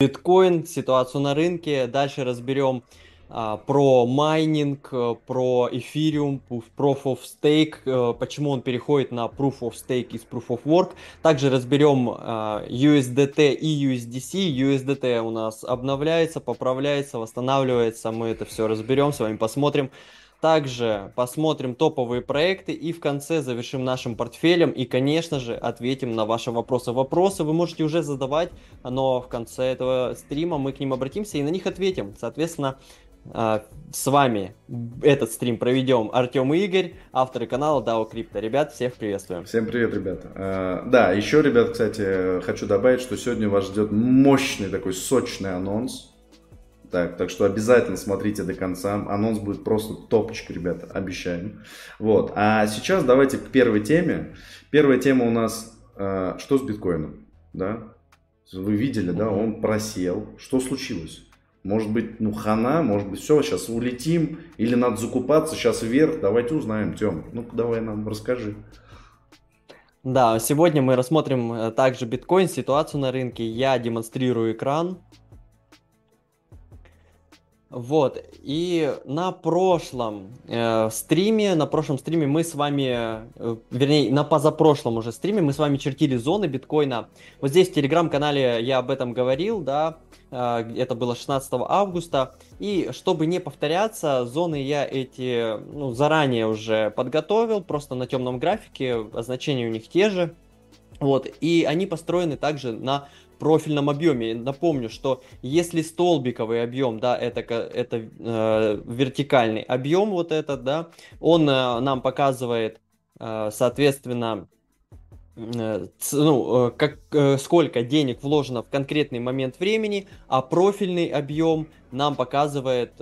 биткоин, ситуацию на рынке. Дальше разберем а, про майнинг, э, про эфириум, Proof of Stake, э, почему он переходит на Proof of Stake из Proof of Work. Также разберем а, USDT и USDC. USDT у нас обновляется, поправляется, восстанавливается. Мы это все разберем, с вами посмотрим. Также посмотрим топовые проекты и в конце завершим нашим портфелем и, конечно же, ответим на ваши вопросы. Вопросы вы можете уже задавать, но в конце этого стрима мы к ним обратимся и на них ответим. Соответственно, а, с вами этот стрим проведем Артем и Игорь, авторы канала DAO Crypto. Ребят, всех приветствуем. Всем привет, ребята. А, да, еще, ребят, кстати, хочу добавить, что сегодня вас ждет мощный такой сочный анонс. Так, так что обязательно смотрите до конца. Анонс будет просто топчик, ребята, обещаем. Вот. А сейчас давайте к первой теме. Первая тема у нас э, что с биткоином, да? Вы видели, да, он просел. Что случилось? Может быть, ну хана, может быть, все, сейчас улетим, или надо закупаться, сейчас вверх, давайте узнаем, Тем. Ну, давай нам расскажи. Да, сегодня мы рассмотрим э, также биткоин, ситуацию на рынке. Я демонстрирую экран. Вот, и на прошлом э, стриме, на прошлом стриме мы с вами, э, вернее, на позапрошлом уже стриме мы с вами чертили зоны биткоина. Вот здесь в телеграм-канале я об этом говорил, да, э, это было 16 августа. И чтобы не повторяться, зоны я эти ну, заранее уже подготовил, просто на темном графике, значения у них те же. Вот, и они построены также на профильном объеме. Напомню, что если столбиковый объем, да, это, это э, вертикальный объем вот этот, да, он э, нам показывает, э, соответственно, э, ну, э, как, э, сколько денег вложено в конкретный момент времени, а профильный объем нам показывает,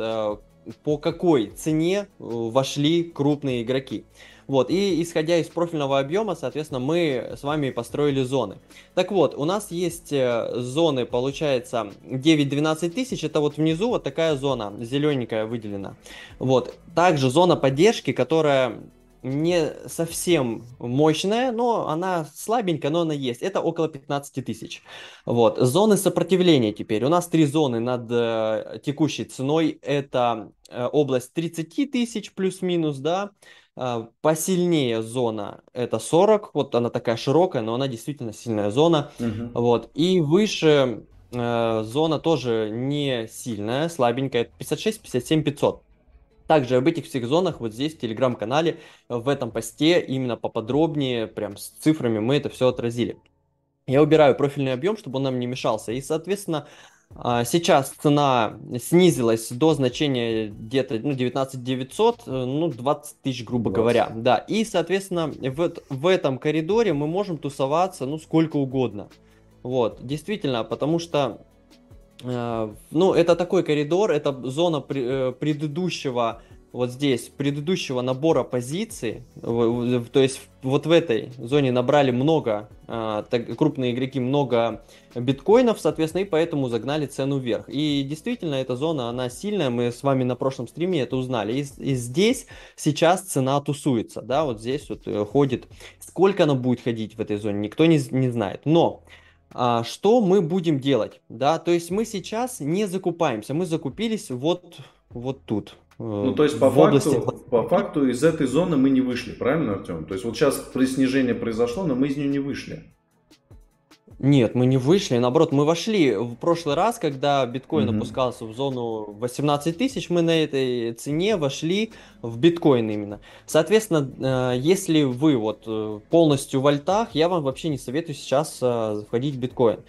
по какой цене вошли крупные игроки. Вот, и исходя из профильного объема, соответственно, мы с вами построили зоны. Так вот, у нас есть э, зоны, получается, 9-12 тысяч, это вот внизу вот такая зона, зелененькая выделена. Вот, также зона поддержки, которая не совсем мощная, но она слабенькая, но она есть. Это около 15 тысяч. Вот. Зоны сопротивления теперь. У нас три зоны над э, текущей ценой. Это э, область 30 тысяч плюс-минус, да. А, посильнее зона это 40, вот она такая широкая, но она действительно сильная зона. Угу. Вот. И выше э, зона тоже не сильная, слабенькая, 56, 57, 500. Также об этих всех зонах вот здесь в телеграм-канале, в этом посте, именно поподробнее, прям с цифрами мы это все отразили. Я убираю профильный объем, чтобы он нам не мешался. И, соответственно, сейчас цена снизилась до значения где-то ну, 19 900, э, ну 20 тысяч, грубо 20. говоря. Да, и, соответственно, в, в этом коридоре мы можем тусоваться, ну, сколько угодно. Вот, действительно, потому что, э, ну, это такой коридор, это зона при, э, предыдущего вот здесь предыдущего набора позиций, то есть вот в этой зоне набрали много, а, крупные игроки много биткоинов, соответственно, и поэтому загнали цену вверх. И действительно, эта зона, она сильная, мы с вами на прошлом стриме это узнали. И, и здесь сейчас цена тусуется, да, вот здесь вот э, ходит. Сколько она будет ходить в этой зоне, никто не, не знает. Но а, что мы будем делать, да, то есть мы сейчас не закупаемся, мы закупились вот, вот тут, ну, то есть, по факту, по факту из этой зоны мы не вышли, правильно, Артем? То есть, вот сейчас при снижении произошло, но мы из нее не вышли. Нет, мы не вышли, наоборот, мы вошли в прошлый раз, когда биткоин mm-hmm. опускался в зону 18 тысяч, мы на этой цене вошли в биткоин именно. Соответственно, э, если вы вот э, полностью в альтах, я вам вообще не советую сейчас э, входить в биткоин,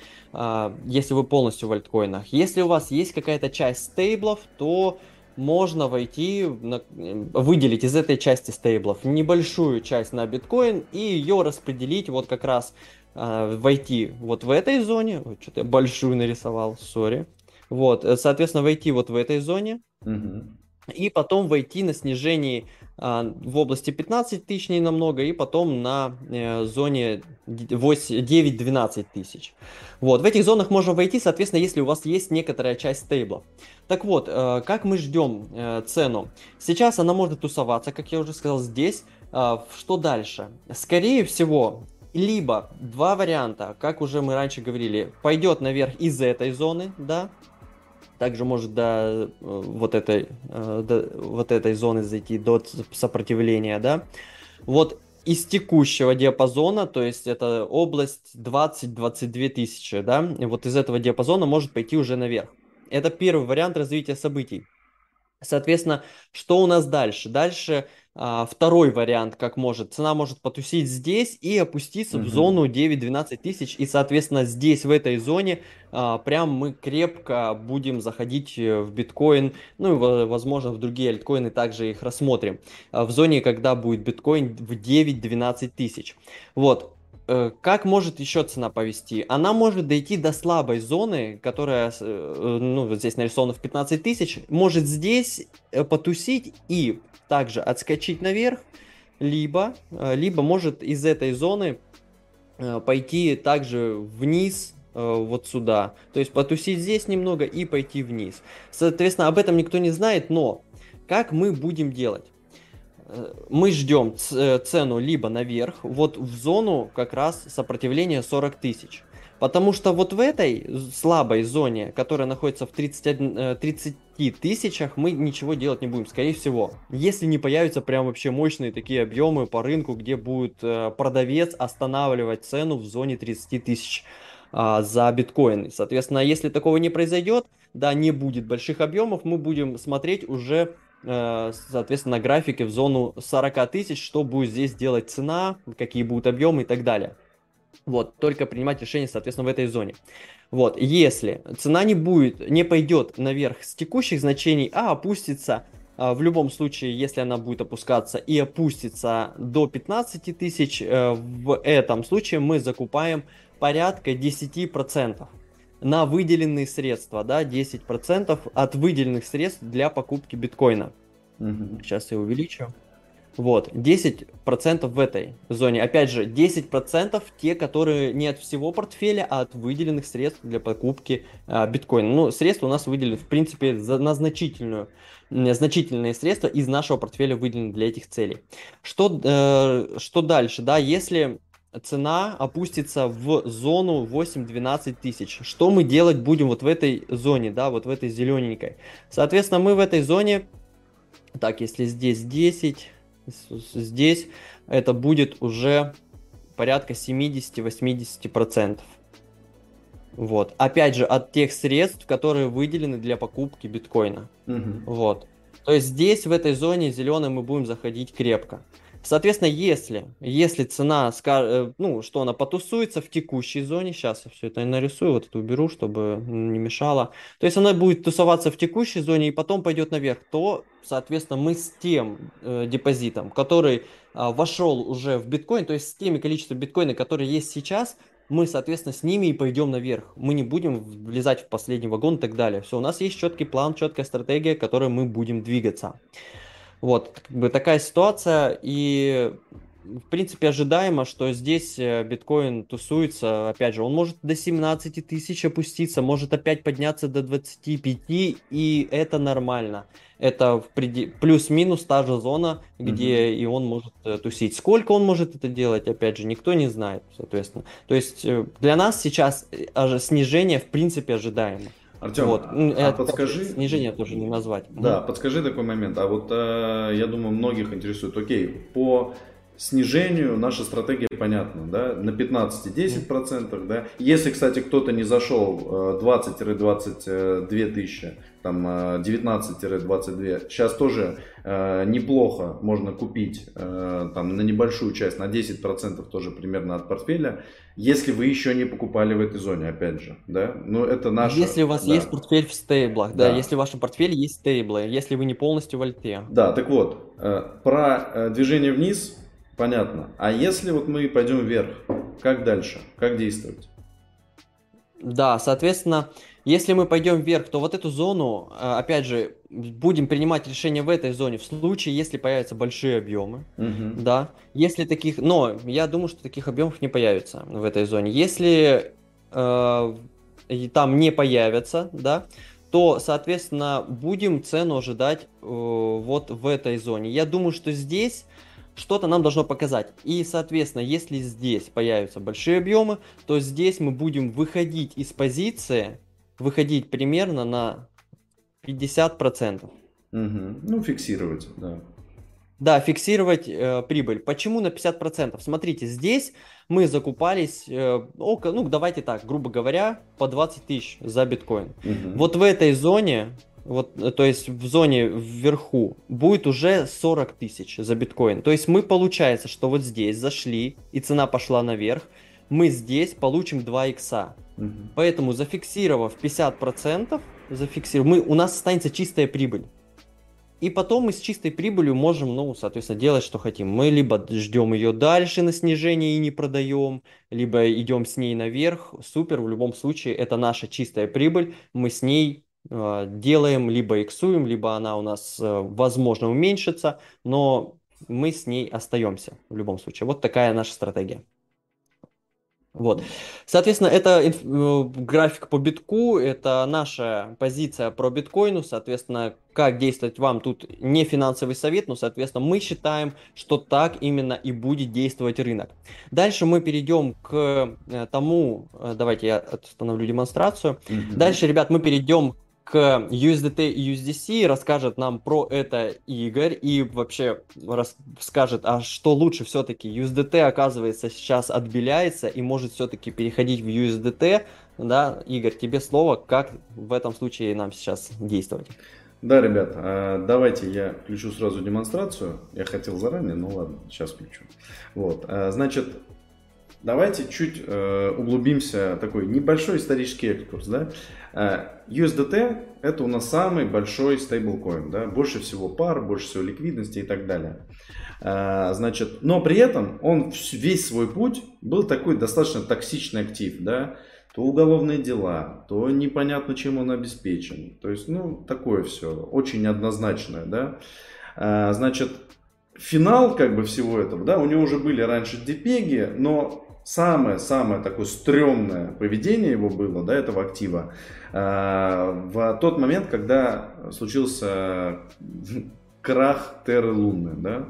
если вы полностью в альткоинах. Если у вас есть какая-то часть стейблов, то можно войти, на, выделить из этой части стейблов небольшую часть на биткоин и ее распределить вот как раз э, войти вот в этой зоне. Что-то я большую нарисовал, сори. Вот, э, соответственно, войти вот в этой зоне. Угу. И потом войти на снижении в области 15 тысяч не намного, и потом на э, зоне 9-12 тысяч. Вот, в этих зонах можно войти, соответственно, если у вас есть некоторая часть стейблов. Так вот, э, как мы ждем э, цену? Сейчас она может тусоваться, как я уже сказал, здесь. Э, что дальше? Скорее всего, либо два варианта, как уже мы раньше говорили, пойдет наверх из этой зоны, да, также может до э, вот этой, э, до вот этой зоны зайти, до сопротивления, да. Вот из текущего диапазона, то есть это область 20-22 тысячи, да, и вот из этого диапазона может пойти уже наверх. Это первый вариант развития событий. Соответственно, что у нас дальше? Дальше а, второй вариант, как может. Цена может потусить здесь и опуститься угу. в зону 9-12 тысяч. И, соответственно, здесь, в этой зоне, а, прям мы крепко будем заходить э, в биткоин. Ну и, возможно, в другие альткоины также их рассмотрим. А, в зоне, когда будет биткоин в 9-12 тысяч. Вот. Э, как может еще цена повести? Она может дойти до слабой зоны, которая, э, ну, вот здесь нарисована в 15 тысяч, может здесь потусить и также отскочить наверх, либо, э, либо может из этой зоны э, пойти также вниз, э, вот сюда. То есть потусить здесь немного и пойти вниз. Соответственно, об этом никто не знает, но как мы будем делать? Мы ждем цену либо наверх, вот в зону как раз сопротивления 40 тысяч. Потому что вот в этой слабой зоне, которая находится в 31, 30 э, тысячах, мы ничего делать не будем, скорее всего. Если не появятся прям вообще мощные такие объемы по рынку, где будет э, продавец останавливать цену в зоне 30 тысяч а, за биткоин. Соответственно, если такого не произойдет, да, не будет больших объемов, мы будем смотреть уже э, соответственно, на графике в зону 40 тысяч, что будет здесь делать цена, какие будут объемы и так далее. Вот, только принимать решение, соответственно, в этой зоне. Вот, если цена не будет, не пойдет наверх с текущих значений, а опустится а, в любом случае, если она будет опускаться и опустится до 15 тысяч, э, в этом случае мы закупаем порядка 10% на выделенные средства, да, 10% от выделенных средств для покупки биткоина. Угу. Сейчас я увеличу. Вот, 10% в этой зоне. Опять же, 10% те, которые не от всего портфеля, а от выделенных средств для покупки э, биткоина. Ну, средства у нас выделены, в принципе, за, на значительную, значительные средства из нашего портфеля выделены для этих целей. Что, э, что дальше, да, если цена опустится в зону 8-12 тысяч. Что мы делать будем вот в этой зоне, да, вот в этой зелененькой? Соответственно, мы в этой зоне, так, если здесь 10, здесь это будет уже порядка 70-80%. Вот. Опять же, от тех средств, которые выделены для покупки биткоина. Угу. Вот. То есть здесь, в этой зоне зеленой, мы будем заходить крепко. Соответственно, если, если цена, э, ну, что она потусуется в текущей зоне, сейчас я все это нарисую, вот это уберу, чтобы не мешало. То есть она будет тусоваться в текущей зоне и потом пойдет наверх, то, соответственно, мы с тем э, депозитом, который э, вошел уже в биткоин, то есть с теми количеством биткоина, которые есть сейчас, мы, соответственно, с ними и пойдем наверх. Мы не будем влезать в последний вагон и так далее. Все, у нас есть четкий план, четкая стратегия, которой мы будем двигаться. Вот, как бы такая ситуация, и в принципе ожидаемо, что здесь э, биткоин тусуется, опять же, он может до 17 тысяч опуститься, может опять подняться до 25, и это нормально. Это преди... плюс-минус та же зона, где mm-hmm. и он может э, тусить. Сколько он может это делать, опять же, никто не знает, соответственно. То есть э, для нас сейчас снижение в принципе ожидаемо. Артем, вот. а подскажи... Снижение тоже не назвать. Да, подскажи такой момент. А вот э, я думаю, многих интересует, окей, по снижению наша стратегия понятна, да, на 15-10%, да. Если, кстати, кто-то не зашел 20-22 э, тысячи, там 19-22, э, сейчас тоже э, неплохо можно купить э, там на небольшую часть, на 10% тоже примерно от портфеля, если вы еще не покупали в этой зоне, опять же, да, но это наш. Если у вас да. есть портфель в стейблах, да. да, если в вашем портфеле есть стейблы, если вы не полностью в альте. Да, так вот, э, про э, движение вниз Понятно. А если вот мы пойдем вверх, как дальше? Как действовать? Да, соответственно, если мы пойдем вверх, то вот эту зону, э, опять же, будем принимать решение в этой зоне в случае, если появятся большие объемы, угу. да. Если таких, но я думаю, что таких объемов не появится в этой зоне. Если э, там не появятся, да, то, соответственно, будем цену ожидать э, вот в этой зоне. Я думаю, что здесь что-то нам должно показать. И, соответственно, если здесь появятся большие объемы, то здесь мы будем выходить из позиции, выходить примерно на 50%. Угу. Ну, фиксировать, да. Да, фиксировать э, прибыль. Почему на 50%? Смотрите, здесь мы закупались, э, около, ну давайте так, грубо говоря, по 20 тысяч за биткоин. Угу. Вот в этой зоне, вот, э, то есть в зоне вверху, будет уже 40 тысяч за биткоин. То есть мы, получается, что вот здесь зашли, и цена пошла наверх, мы здесь получим 2 икса. Угу. Поэтому зафиксировав 50%, зафиксируем, мы, у нас останется чистая прибыль. И потом мы с чистой прибылью можем, ну, соответственно, делать, что хотим. Мы либо ждем ее дальше на снижение и не продаем, либо идем с ней наверх. Супер, в любом случае, это наша чистая прибыль. Мы с ней делаем, либо иксуем, либо она у нас, э, возможно, уменьшится, но мы с ней остаемся в любом случае. Вот такая наша стратегия. Вот. Соответственно, это инф- э, график по битку, это наша позиция про биткоину, соответственно, как действовать вам тут не финансовый совет, но, соответственно, мы считаем, что так именно и будет действовать рынок. Дальше мы перейдем к э, тому, давайте я остановлю демонстрацию. Mm-hmm. Дальше, ребят, мы перейдем к USDT и USDC, расскажет нам про это Игорь и вообще расскажет, а что лучше все-таки. USDT, оказывается, сейчас отбеляется и может все-таки переходить в USDT. Да, Игорь, тебе слово, как в этом случае нам сейчас действовать? Да, ребят, а, давайте я включу сразу демонстрацию. Я хотел заранее, но ладно, сейчас включу. Вот, а, значит, давайте чуть э, углубимся, такой небольшой исторический экскурс, да. Э, USDT это у нас самый большой стейблкоин, да, больше всего пар, больше всего ликвидности и так далее. Э, значит, но при этом он весь свой путь был такой достаточно токсичный актив, да, то уголовные дела, то непонятно, чем он обеспечен. То есть, ну, такое все, очень однозначное, да. Э, значит, финал как бы всего этого, да, у него уже были раньше депеги, но самое-самое такое стрёмное поведение его было, да, этого актива, э, в тот момент, когда случился крах Терры Луны, да.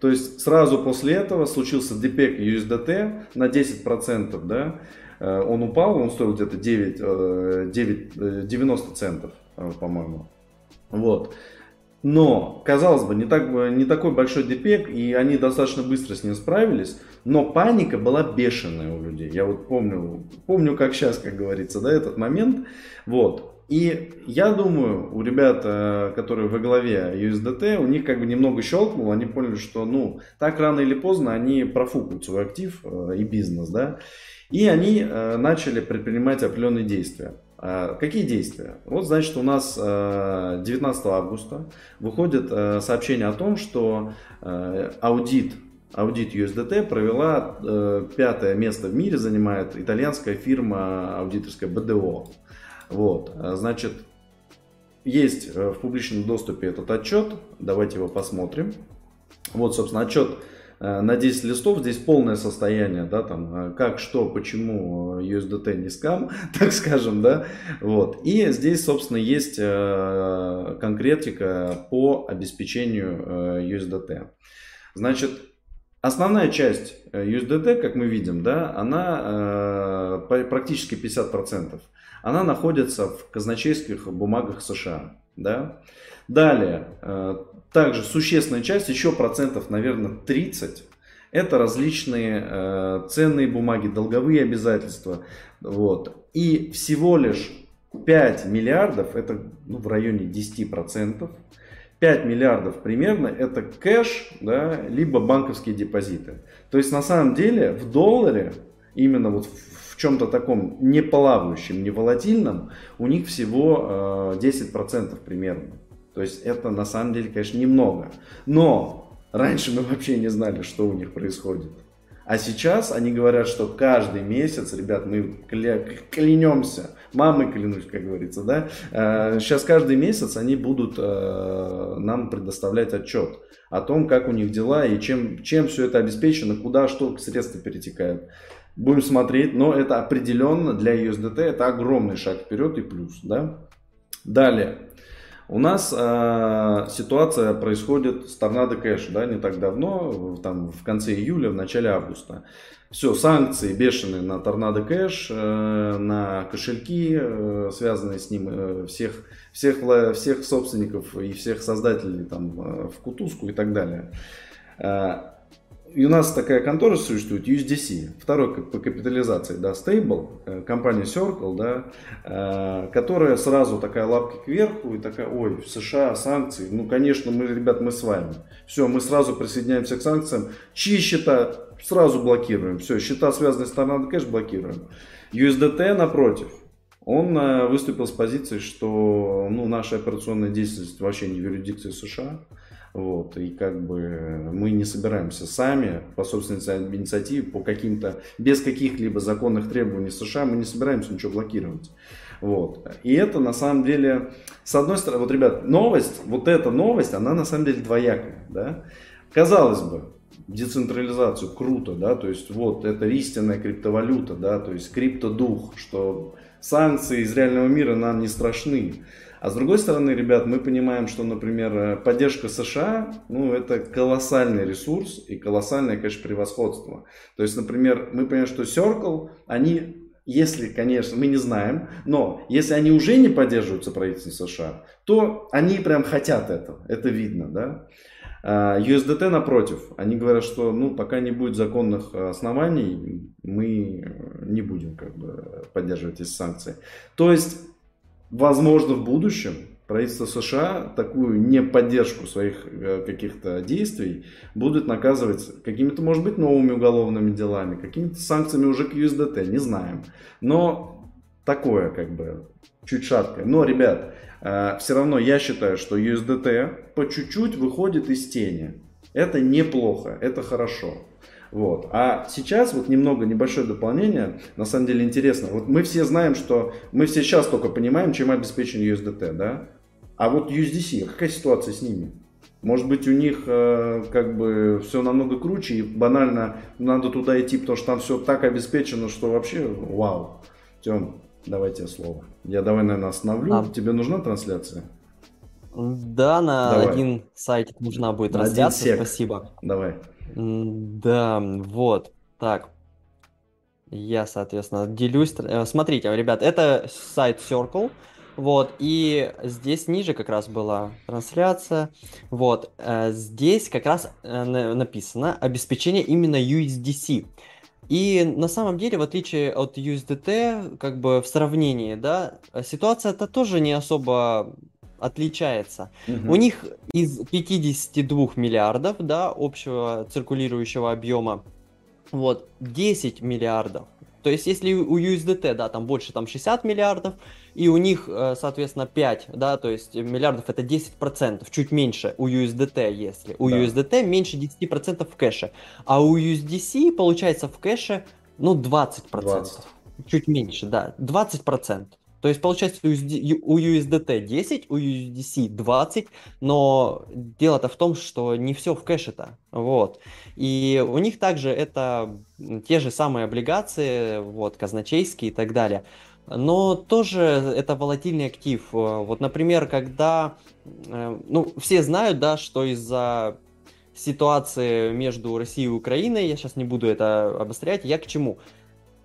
То есть сразу после этого случился депек USDT на 10%, да, э, он упал, он стоил где-то 9, 9, 90 центов, э, по-моему. Вот. Но, казалось бы, не, так, не такой большой депек, и они достаточно быстро с ним справились, но паника была бешеная у людей. Я вот помню, помню как сейчас, как говорится, да, этот момент. Вот. И я думаю, у ребят, э, которые во главе USDT, у них как бы немного щелкнуло, они поняли, что ну, так рано или поздно они профукают свой актив э, и бизнес, да, и они э, начали предпринимать определенные действия. А, какие действия? Вот, значит, у нас 19 э, августа выходит э, сообщение о том, что э, аудит, аудит USDT провела пятое место в мире, занимает итальянская фирма аудиторская BDO. Вот, значит, есть в публичном доступе этот отчет, давайте его посмотрим. Вот, собственно, отчет на 10 листов здесь полное состояние, да, там, э, как, что, почему USDT не скам, так скажем, да, вот. И здесь, собственно, есть э, конкретика по обеспечению USDT. Значит, основная часть USDT, как мы видим, да, она практически 50%. Она находится в казначейских бумагах США, да. Далее, также существенная часть, еще процентов, наверное, 30, это различные э, ценные бумаги, долговые обязательства. Вот. И всего лишь 5 миллиардов, это ну, в районе 10%, 5 миллиардов примерно это кэш, да, либо банковские депозиты. То есть на самом деле в долларе, именно вот в чем-то таком не плавающем, не волатильном, у них всего э, 10% примерно. То есть это на самом деле, конечно, немного. Но раньше мы вообще не знали, что у них происходит. А сейчас они говорят, что каждый месяц, ребят, мы кля- клянемся, мамы клянусь, как говорится, да, сейчас э, каждый месяц они будут э, нам предоставлять отчет о том, как у них дела и чем, чем все это обеспечено, куда что средства перетекают. Будем смотреть, но это определенно для USDT это огромный шаг вперед и плюс, да. Далее, У нас э, ситуация происходит с Торнадо Кэш, да, не так давно, там в конце июля, в начале августа. Все, санкции бешеные на Торнадо Кэш, э, на кошельки, э, связанные с ним, э, всех, всех, всех собственников и всех создателей там, э, в кутузку и так далее. Э, и у нас такая контора существует, USDC, второй по капитализации, да, Stable, э, компания Circle, да, э, которая сразу такая лапка кверху и такая, ой, в США санкции, ну, конечно, мы, ребят, мы с вами. Все, мы сразу присоединяемся к санкциям, чьи счета сразу блокируем, все, счета, связанные с Tornado Cash, блокируем. USDT, напротив, он э, выступил с позиции, что ну, наша операционная деятельность вообще не в юрисдикции США, вот, и как бы мы не собираемся сами по собственной инициативе, по каким-то, без каких-либо законных требований США, мы не собираемся ничего блокировать. Вот. И это на самом деле, с одной стороны, вот, ребят, новость, вот эта новость, она на самом деле двоякая. Да? Казалось бы, децентрализацию круто, да, то есть вот это истинная криптовалюта, да, то есть криптодух, что санкции из реального мира нам не страшны. А с другой стороны, ребят, мы понимаем, что, например, э, поддержка США, ну, это колоссальный ресурс и колоссальное, конечно, превосходство. То есть, например, мы понимаем, что Circle, они, если, конечно, мы не знаем, но если они уже не поддерживаются правительством США, то они прям хотят этого, это видно, да. А, USDT напротив, они говорят, что ну, пока не будет законных оснований, мы не будем как бы, поддерживать эти санкции. То есть возможно, в будущем правительство США такую неподдержку своих э, каких-то действий будет наказывать какими-то, может быть, новыми уголовными делами, какими-то санкциями уже к USDT, не знаем. Но такое как бы чуть шаткое. Но, ребят, э, все равно я считаю, что USDT по чуть-чуть выходит из тени. Это неплохо, это хорошо. Вот. А сейчас вот немного небольшое дополнение, на самом деле интересно. Вот мы все знаем, что мы все сейчас только понимаем, чем обеспечен USDT, да? А вот USDC, какая ситуация с ними? Может быть, у них э, как бы все намного круче и банально надо туда идти, потому что там все так обеспечено, что вообще вау. Тем, давайте слово. Я давай, наверное, остановлю. А... Тебе нужна трансляция? Да, на давай. один сайт нужна будет трансляция. Спасибо. Давай. Да, вот. Так. Я, соответственно, делюсь. Э, смотрите, ребят, это сайт Circle. Вот, и здесь ниже как раз была трансляция. Вот, э, здесь как раз э, написано обеспечение именно USDC. И на самом деле, в отличие от USDT, как бы в сравнении, да, ситуация-то тоже не особо отличается. Угу. У них из 52 миллиардов, да, общего циркулирующего объема, вот, 10 миллиардов. То есть, если у USDT, да, там больше, там 60 миллиардов, и у них, э, соответственно, 5, да, то есть миллиардов это 10%, чуть меньше у USDT, если. У да. USDT меньше 10% в кэше. А у USDC, получается, в кэше, ну, 20%. 20. Чуть меньше, да, 20%. То есть получается у USDT 10, у USDC 20, но дело-то в том, что не все в кэше-то. Вот. И у них также это те же самые облигации, вот, казначейские и так далее. Но тоже это волатильный актив. Вот, например, когда, э, ну, все знают, да, что из-за ситуации между Россией и Украиной, я сейчас не буду это обострять, я к чему?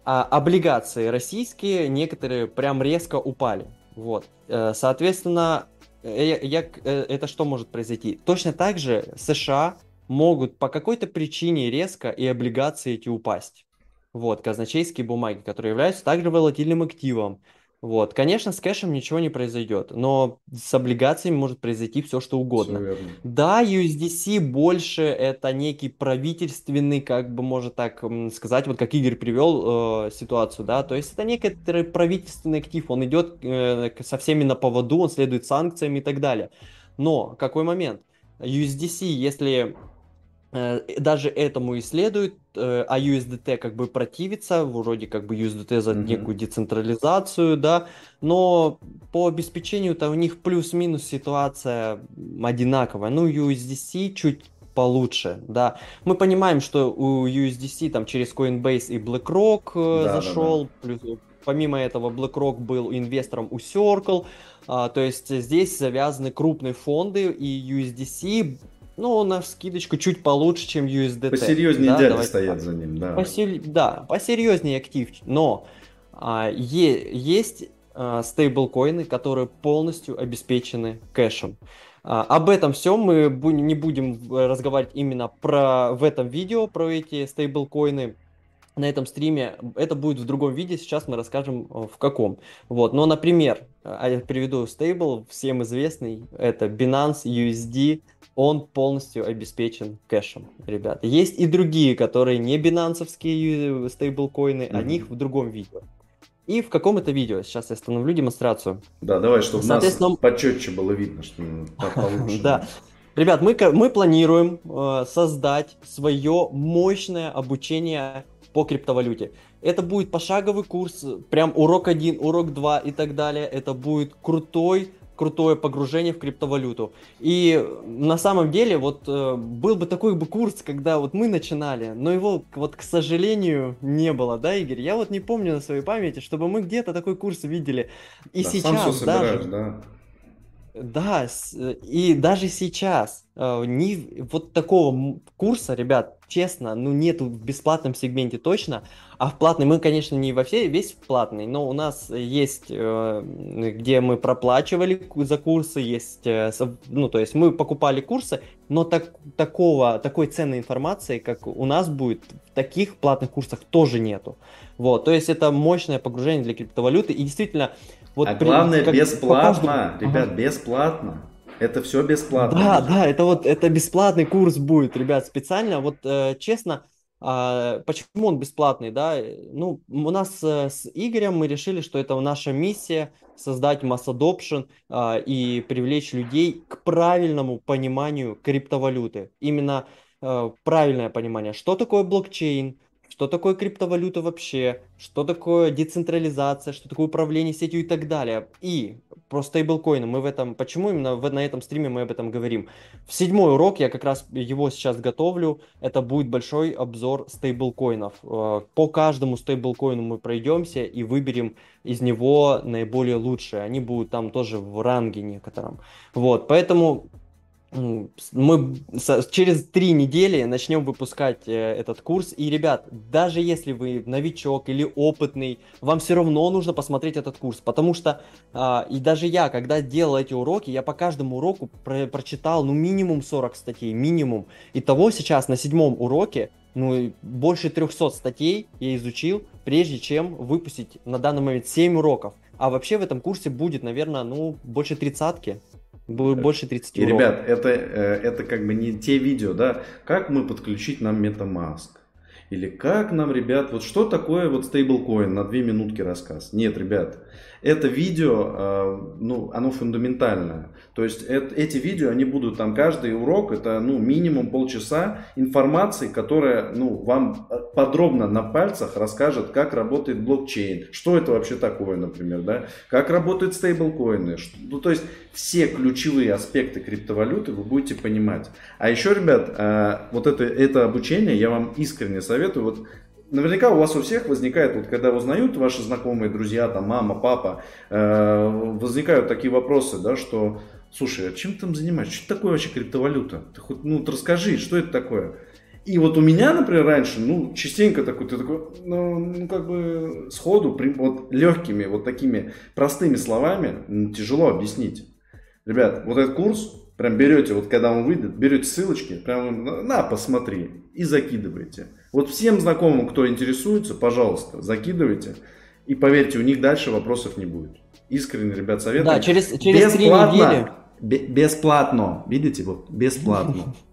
А, облигации российские некоторые прям резко упали. Вот. Э, соответственно, э, я, я, э, это что может произойти? Точно так же США могут по какой-то причине резко и облигации эти упасть. Вот, казначейские бумаги, которые являются также волатильным активом. Вот, конечно, с кэшем ничего не произойдет, но с облигациями может произойти все, что угодно. Все да, USDC больше это некий правительственный, как бы можно так сказать, вот как Игорь привел э, ситуацию, да, то есть это некоторый правительственный актив, он идет э, со всеми на поводу, он следует санкциям и так далее. Но какой момент? USDC, если даже этому и следует, э, а USDT как бы противится, вроде как бы USDT за mm-hmm. некую децентрализацию, да, но по обеспечению-то у них плюс-минус ситуация одинаковая. Ну, USDC чуть получше, да. Мы понимаем, что у USDC там через Coinbase и BlackRock э, да, зашел, да, да. плюс помимо этого BlackRock был инвестором у Circle, А, то есть здесь завязаны крупные фонды и USDC, ну, на скидочку чуть получше, чем USDT. Посерьезнее да, дяди стоят за ним, да. Посер... Да, посерьезнее актив. Но а, е... есть а, стейблкоины, которые полностью обеспечены кэшем. А, об этом всем мы не будем разговаривать именно про в этом видео, про эти стейблкоины на этом стриме. Это будет в другом видео, сейчас мы расскажем э, в каком. Вот, но, например, а, я приведу стейбл, всем известный, это Binance USD, он полностью обеспечен кэшем, ребята. Есть и другие, которые не бинансовские стейблкоины, mm-hmm. о них в другом видео. И в каком это видео? Сейчас я остановлю демонстрацию. Да, давай, чтобы Соответственно... нас почетче было видно, что получше. Да. Ребят, мы, мы планируем э, создать свое мощное обучение по криптовалюте. Это будет пошаговый курс, прям урок 1, урок 2 и так далее. Это будет крутой крутое погружение в криптовалюту. И на самом деле вот э, был бы такой бы курс, когда вот мы начинали, но его вот, к сожалению, не было, да, Игорь? Я вот не помню на своей памяти, чтобы мы где-то такой курс видели. И да, сейчас даже... Да. Да, и даже сейчас э, не вот такого курса, ребят, честно, ну нету в бесплатном сегменте точно, а в платный мы, конечно, не во все весь платный, но у нас есть, э, где мы проплачивали за курсы, есть, э, ну то есть мы покупали курсы, но так, такого такой ценной информации, как у нас будет в таких платных курсах тоже нету. Вот, то есть это мощное погружение для криптовалюты и действительно вот а при, главное, как, бесплатно, ребят, ага. бесплатно. Это все бесплатно. Да, да, это вот это бесплатный курс будет, ребят, специально. Вот э, честно, э, почему он бесплатный, да? Ну, у нас э, с Игорем мы решили, что это наша миссия создать масс adoption э, и привлечь людей к правильному пониманию криптовалюты. Именно э, правильное понимание, что такое блокчейн, что такое криптовалюта вообще, что такое децентрализация, что такое управление сетью и так далее. И про стейблкоины мы в этом, почему именно в, на этом стриме мы об этом говорим? В седьмой урок, я как раз его сейчас готовлю, это будет большой обзор стейблкоинов. Э, по каждому стейблкоину мы пройдемся и выберем из него наиболее лучшие. Они будут там тоже в ранге некотором. Вот, поэтому мы через три недели начнем выпускать э, этот курс. И, ребят, даже если вы новичок или опытный, вам все равно нужно посмотреть этот курс. Потому что, э, и даже я, когда делал эти уроки, я по каждому уроку про прочитал, ну, минимум 40 статей, минимум. И того сейчас на седьмом уроке, ну, больше 300 статей я изучил, прежде чем выпустить на данный момент 7 уроков. А вообще в этом курсе будет, наверное, ну, больше тридцатки. Было больше 30 И, ребят, это, э, это как бы не те видео, да, как мы подключить нам MetaMask. Или как нам, ребят, вот что такое вот стейблкоин на две минутки рассказ? Нет, ребят, это видео, э, ну, оно фундаментальное. То есть это, эти видео, они будут там каждый урок, это ну минимум полчаса информации, которая ну вам подробно на пальцах расскажет, как работает блокчейн, что это вообще такое, например, да, как работают стейблкоины, ну то есть все ключевые аспекты криптовалюты вы будете понимать. А еще, ребят, э, вот это, это обучение я вам искренне советую, вот наверняка у вас у всех возникает, вот когда узнают ваши знакомые, друзья, там, мама, папа, э, возникают такие вопросы, да, что слушай, а чем ты там занимаешься? Что такое вообще криптовалюта? Ты хоть, ну, расскажи, что это такое? И вот у меня, например, раньше, ну, частенько такой, ты такой, ну, ну как бы сходу, вот легкими, вот такими простыми словами ну, тяжело объяснить. Ребят, вот этот курс, прям берете, вот когда он выйдет, берете ссылочки, прям на, посмотри, и закидываете. Вот всем знакомым, кто интересуется, пожалуйста, закидывайте. И поверьте, у них дальше вопросов не будет. Искренне, ребят, советую. Да, через, через три недели бесплатно. Видите, вот бесплатно.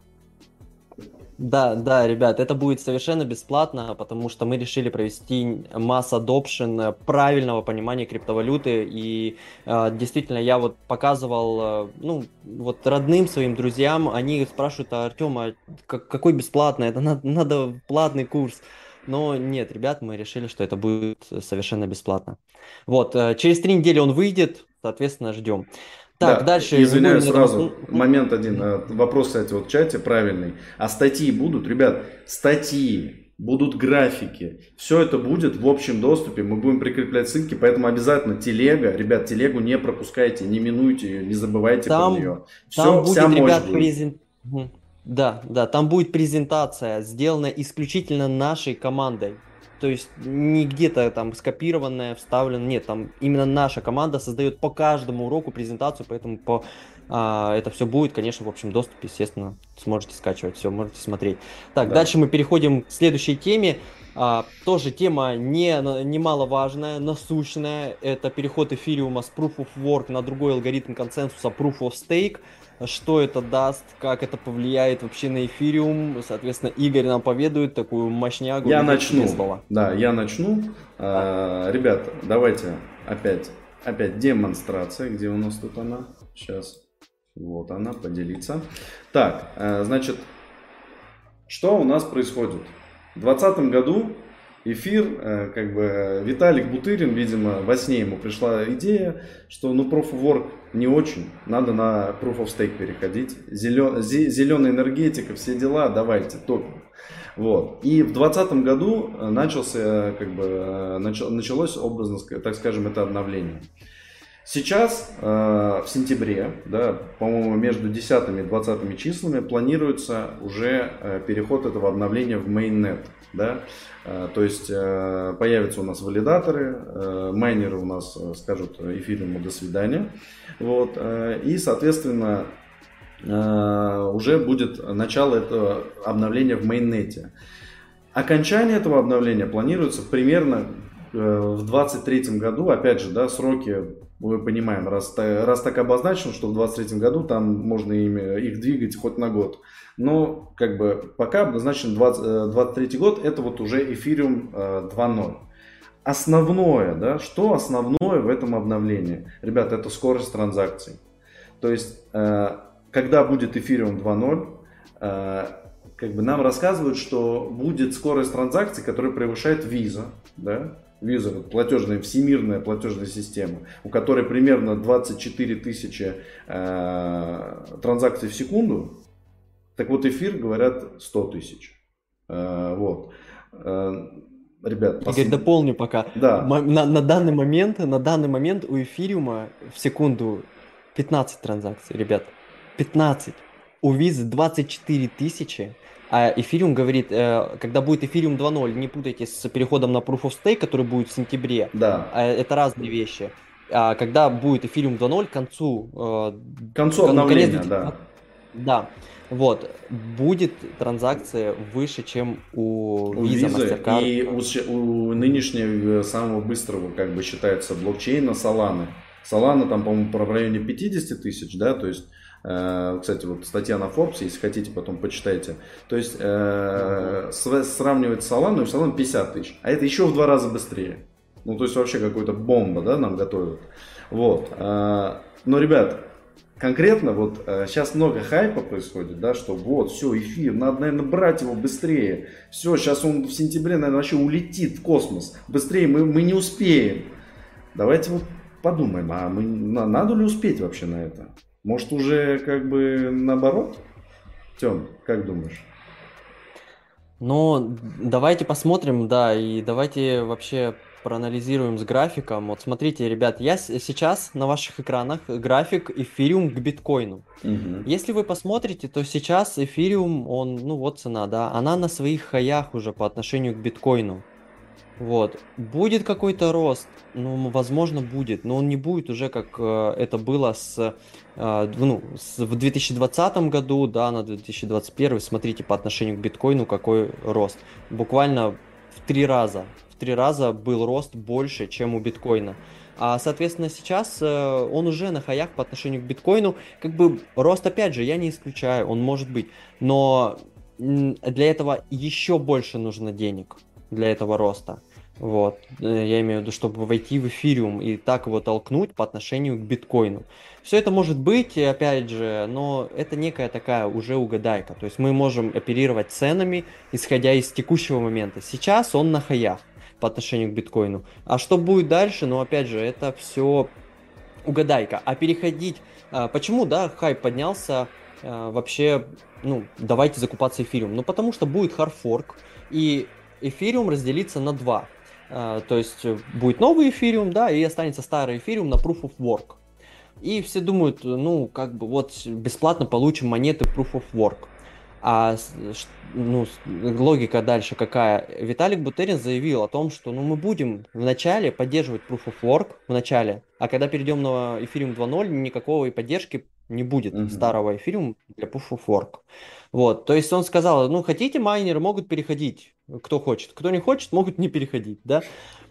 Да, да, ребят, это будет совершенно бесплатно, потому что мы решили провести масс adoption правильного понимания криптовалюты. И э, действительно, я вот показывал, э, ну, вот родным своим друзьям, они спрашивают, а Артем, а какой бесплатный? Это надо, надо платный курс. Но нет, ребят, мы решили, что это будет совершенно бесплатно. Вот, э, через три недели он выйдет, соответственно, ждем. Так, да, дальше. Извиняюсь сразу. Момент один. Э, вопрос, кстати, вот в чате правильный. А статьи будут? Ребят, статьи будут графики. Все это будет в общем доступе, мы будем прикреплять ссылки, поэтому обязательно телега, ребят, телегу не пропускайте, не минуйте ее, не забывайте там, про нее. Все, там будет, вся ребят, будет. Презент... Да, да, там будет презентация, сделана исключительно нашей командой. То есть не где-то там скопированная, вставлена. Нет, там именно наша команда создает по каждому уроку презентацию, поэтому по, а, это все будет, конечно, в общем доступе, естественно, сможете скачивать, все, можете смотреть. Так, да. дальше мы переходим к следующей теме. А, тоже тема не, немаловажная, насущная. Это переход эфириума с Proof of Work на другой алгоритм консенсуса Proof of Stake что это даст, как это повлияет вообще на эфириум. Соответственно, Игорь нам поведает такую мощнягу. Я начну. Слова. Да, я начну. А, ребят, давайте опять, опять демонстрация. Где у нас тут она? Сейчас. Вот она, поделиться. Так, э, значит, что у нас происходит? В 2020 году эфир, э, как бы Виталик Бутырин, видимо, во сне ему пришла идея, что ну Proof of Work не очень, надо на Proof of Stake переходить, Зелен, зеленая энергетика, все дела, давайте, топим. Вот. И в 2020 году начался, как бы, началось образно, так скажем, это обновление. Сейчас, э, в сентябре, да, по-моему, между 10 и 20 числами планируется уже э, переход этого обновления в mainnet. Да? Э, то есть появятся у нас валидаторы, майнеры у нас скажут эфириуму до свидания. Вот, и, соответственно, уже будет начало этого обновления в майннете. Окончание этого обновления планируется примерно в 2023 году. Опять же, да, сроки мы понимаем, раз, раз так обозначено, что в 2023 году там можно ими, их двигать хоть на год. Но как бы пока обозначен 20, 23 э, год, это вот уже эфириум 2.0. Основное, да, что основное в этом обновлении? Ребята, это скорость транзакций. То есть, э, когда будет эфириум 2.0, э, как бы нам рассказывают, что будет скорость транзакций, которая превышает виза, да, Visa, платежная, всемирная платежная система, у которой примерно 24 тысячи э, транзакций в секунду, так вот эфир говорят 100 тысяч. Э, вот. Э, ребят, пос... Игорь, дополню пока. Да. На, на, данный момент, на данный момент у эфириума в секунду 15 транзакций, ребят. 15. У визы 24 тысячи. А эфириум говорит, э, когда будет эфириум 2.0, не путайте с переходом на Proof of Stake, который будет в сентябре. Да. А, это разные вещи. А когда будет эфириум 2.0, к концу... Э, к концу обновления, конец, да. Да. Вот, будет транзакция выше, чем у, у Visa, Visa. И у, у нынешнего самого быстрого, как бы считается, блокчейна Solana. Solana там, по-моему, в районе 50 тысяч, да, то есть Э, кстати, вот статья на Forbes, если хотите, потом почитайте. То есть э, сравнивать с Solana, и Solana 50 тысяч. А это еще в два раза быстрее. Ну, то есть вообще какой-то бомба, да, нам готовят. Вот. Э, но, ребят, конкретно вот сейчас много хайпа происходит, да, что вот, все, эфир, надо, наверное, брать его быстрее. Все, сейчас он в сентябре, наверное, вообще улетит в космос. Быстрее мы, мы не успеем. Давайте вот подумаем, а мы, надо ли успеть вообще на это? Может, уже как бы наоборот? Тем, как думаешь? Ну, давайте посмотрим, да, и давайте вообще проанализируем с графиком. Вот смотрите, ребят, я сейчас на ваших экранах график эфириум к биткоину. Угу. Если вы посмотрите, то сейчас эфириум, он, ну вот цена, да, она на своих хаях уже по отношению к биткоину. Вот. Будет какой-то рост? Ну, возможно, будет, но он не будет уже, как э, это было с, э, ну, с, в 2020 году, да, на 2021. Смотрите, по отношению к биткоину какой рост. Буквально в три раза. В три раза был рост больше, чем у биткоина. А, соответственно, сейчас э, он уже на хаях по отношению к биткоину. Как бы рост, опять же, я не исключаю, он может быть. Но для этого еще больше нужно денег для этого роста. Вот, э, я имею в виду, чтобы войти в эфириум и так его толкнуть по отношению к биткоину. Все это может быть, опять же, но это некая такая уже угадайка. То есть мы можем оперировать ценами, исходя из текущего момента. Сейчас он на хаях по отношению к биткоину. А что будет дальше, ну опять же, это все угадайка. А переходить, а, почему, да, хайп поднялся, вообще, ну, давайте закупаться эфириум. Ну потому что будет хардфорк, и эфириум разделится на два. То есть будет новый эфириум, да, и останется старый эфириум на Proof of Work. И все думают, ну, как бы вот бесплатно получим монеты Proof of Work. А ну, логика дальше какая? Виталик Бутерин заявил о том, что ну, мы будем вначале поддерживать Proof of Work, в начале, а когда перейдем на Ethereum 2.0, никакого поддержки не будет mm-hmm. старого Ethereum для Proof of Work. Вот, то есть он сказал, ну, хотите, майнеры могут переходить, кто хочет, кто не хочет, могут не переходить, да?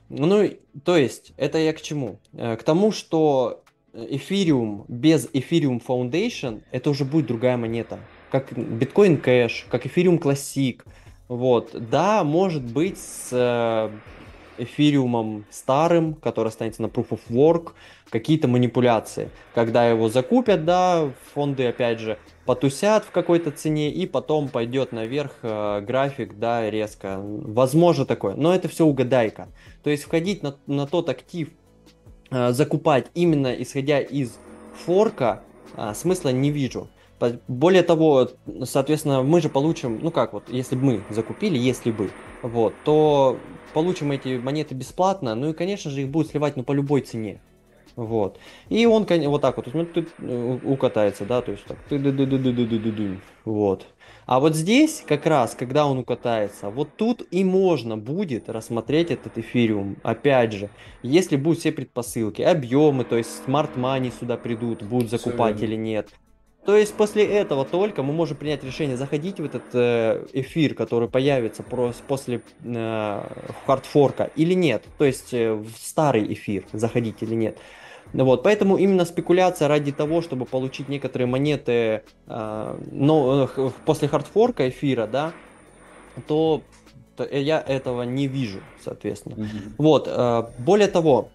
Ну, то есть, это я к чему? Э, к тому, что Ethereum без Ethereum Foundation это уже будет другая монета. Как Bitcoin Cash, как Ethereum Classic. Вот. Да, может быть, с э, эфириумом старым, который останется на Proof of Work, какие-то манипуляции. Когда его закупят, да, фонды, опять же, потусят в какой-то цене, и потом пойдет наверх э, график, да, резко. Возможно такое, но это все угадайка. То есть входить на, на тот актив, Э, закупать именно исходя из форка, а, смысла не вижу. Более того, соответственно, мы же получим, ну как вот, если бы мы закупили, если бы, вот, то получим эти монеты бесплатно, ну и, конечно же, их будут сливать, ну, по любой цене. Вот. И он вот так вот, э, укатается, да, то есть так. Вот. А вот здесь как раз, когда он укатается, вот тут и можно будет рассмотреть этот эфириум. Опять же, если будут все предпосылки, объемы, то есть smart money сюда придут, будут закупать или нет. То есть после этого только мы можем принять решение заходить в этот э, эфир, который появится после э, хардфорка или нет. То есть э, в старый эфир заходить или нет. Вот, поэтому именно спекуляция ради того, чтобы получить некоторые монеты э, но, э, после хардфорка эфира, да, то, то я этого не вижу, соответственно. Mm-hmm. Вот, э, более того,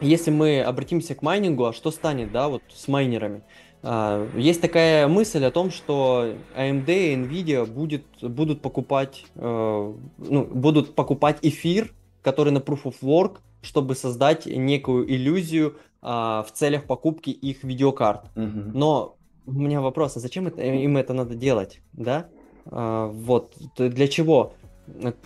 если мы обратимся к майнингу, а что станет, да, вот с майнерами? Есть такая мысль о том, что AMD и Nvidia будет, будут покупать, uh, ну, будут покупать эфир, который на Proof of Work, чтобы создать некую иллюзию а, в целях покупки их видеокарт. Угу. Но у меня вопрос, а зачем это, им это надо делать, да? А, вот, для чего?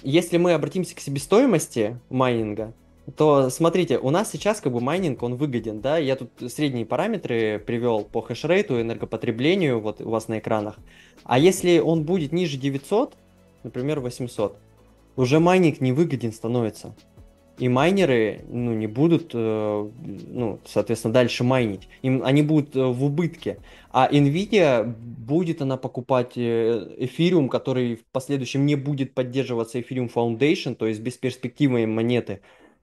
Если мы обратимся к себестоимости майнинга, то смотрите, у нас сейчас как бы майнинг, он выгоден, да, я тут средние параметры привел по хешрейту, энергопотреблению, вот у вас на экранах. А если он будет ниже 900, например, 800, уже майнинг не выгоден становится и майнеры ну, не будут, э, ну, соответственно, дальше майнить. Им, они будут э, в убытке. А Nvidia будет она покупать эфириум, который в последующем не будет поддерживаться Ethereum Foundation, то есть бесперспективные монеты.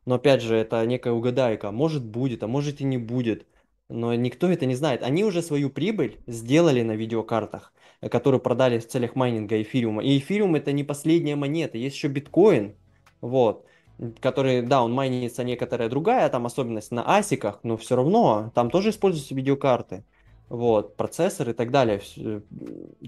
Но опять же, это некая угадайка. Может будет, а может и не будет. Но никто это не знает. Они уже свою прибыль сделали на видеокартах, э, которые продали в целях майнинга эфириума. И эфириум это не последняя монета, есть еще биткоин. Вот который, да, он майнится некоторая другая там особенность на асиках, но все равно там тоже используются видеокарты, вот, процессор и так далее.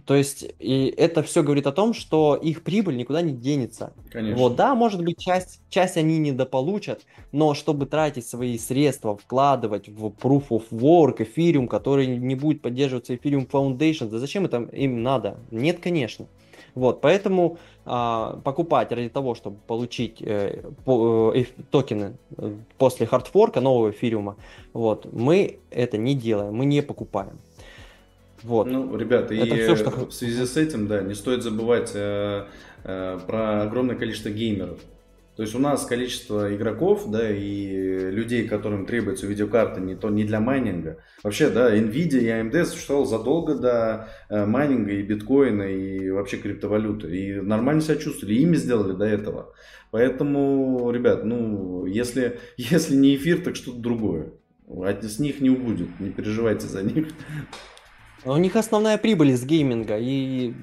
То есть, и это все говорит о том, что их прибыль никуда не денется. Конечно. Вот, да, может быть, часть, часть они недополучат, но чтобы тратить свои средства, вкладывать в Proof of Work, Ethereum, который не будет поддерживаться Ethereum Foundation, да зачем это им надо? Нет, конечно. Вот, поэтому а, покупать ради того, чтобы получить э, по, э, токены э, после хардфорка нового эфириума, вот, мы это не делаем, мы не покупаем. Вот. Ну, ребята, это и все, что... в связи с этим, да, не стоит забывать э, э, про огромное количество геймеров. То есть у нас количество игроков, да, и людей, которым требуется видеокарта не то не для майнинга. Вообще, да, Nvidia и AMD существовал задолго до э, майнинга и биткоина и вообще криптовалюты. И нормально себя чувствовали, ими сделали до этого. Поэтому, ребят, ну, если, если не эфир, так что-то другое. От, с них не убудет, не переживайте за них. У них основная прибыль из гейминга, и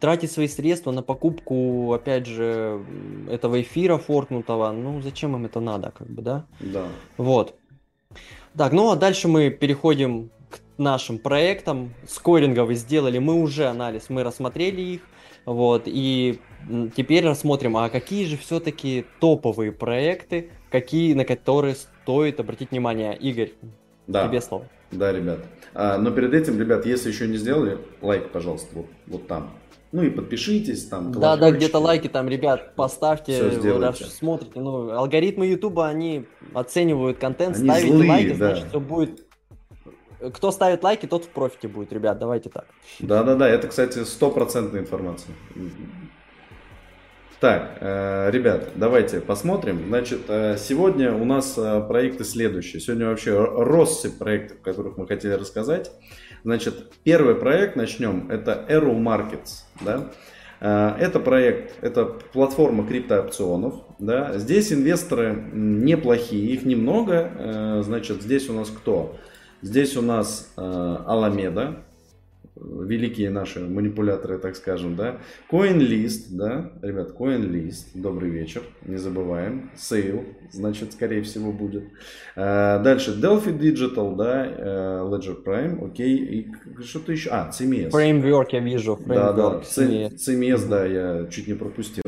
тратить свои средства на покупку, опять же, этого эфира форкнутого, ну зачем им это надо, как бы, да? Да. Вот. Так, ну а дальше мы переходим к нашим проектам. Скоринговые сделали, мы уже анализ, мы рассмотрели их, вот, и теперь рассмотрим, а какие же все-таки топовые проекты, какие, на которые стоит обратить внимание. Игорь, да. тебе слово. Да, ребят. А, но перед этим, ребят, если еще не сделали, лайк, пожалуйста, вот, вот там. Ну и подпишитесь там. Да, да, где-то лайки там, ребят, поставьте, Всё раз смотрите. Ну, алгоритмы Ютуба, они оценивают контент, Они ставите злые, лайки, да. значит, все будет. Кто ставит лайки, тот в профите будет, ребят, давайте так. Да-да-да, это, кстати, стопроцентная информация. Так, э, ребят, давайте посмотрим. Значит, э, сегодня у нас э, проекты следующие. Сегодня вообще россыпь проектов, о которых мы хотели рассказать. Значит, первый проект начнем. Это Arrow Markets. Да? Это проект, это платформа криптоопционов. Да? Здесь инвесторы неплохие, их немного. Значит, здесь у нас кто? Здесь у нас Alameda, великие наши манипуляторы, так скажем, да. CoinList, да, ребят, CoinList, добрый вечер, не забываем. Sale, значит, скорее всего, будет. Э, Дальше Delphi Digital, да, э, Ledger Prime, окей, и что-то еще, а, CMS. Фреймворк я вижу, Да, да, фреймворк. C- CMS, да, я чуть не пропустил.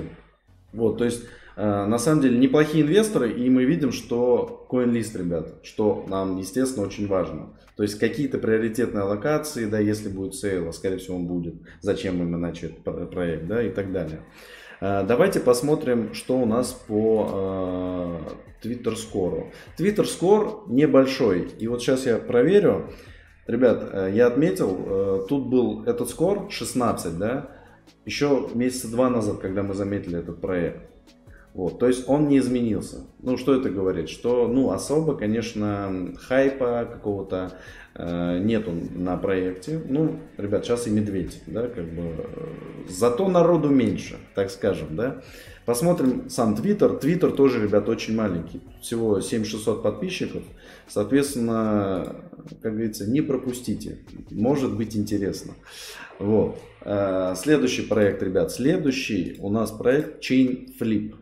Вот, то есть, на самом деле, неплохие инвесторы, и мы видим, что CoinList, ребята, что нам, естественно, очень важно. То есть, какие-то приоритетные аллокации, да, если будет sale, а скорее всего он будет, зачем им иначе этот про- проект, да, и так далее. Э, Давайте посмотрим, что у нас по э, Twitter Score. Twitter Score небольшой, и вот сейчас я проверю. Ребят, э, я отметил, э, тут был этот скор 16, да, еще месяца два назад, когда мы заметили этот проект. Вот, то есть он не изменился. Ну, что это говорит? Что, ну, особо, конечно, хайпа какого-то э, нету на проекте. Ну, ребят, сейчас и медведь, да, как бы. э, Зато народу меньше, так скажем, да. Посмотрим сам Твиттер. Твиттер тоже, ребят, очень маленький. Всего 7600 подписчиков. Соответственно, как говорится, не пропустите. Может быть интересно. Вот. Э, Следующий проект, ребят. Следующий у нас проект Chain Flip.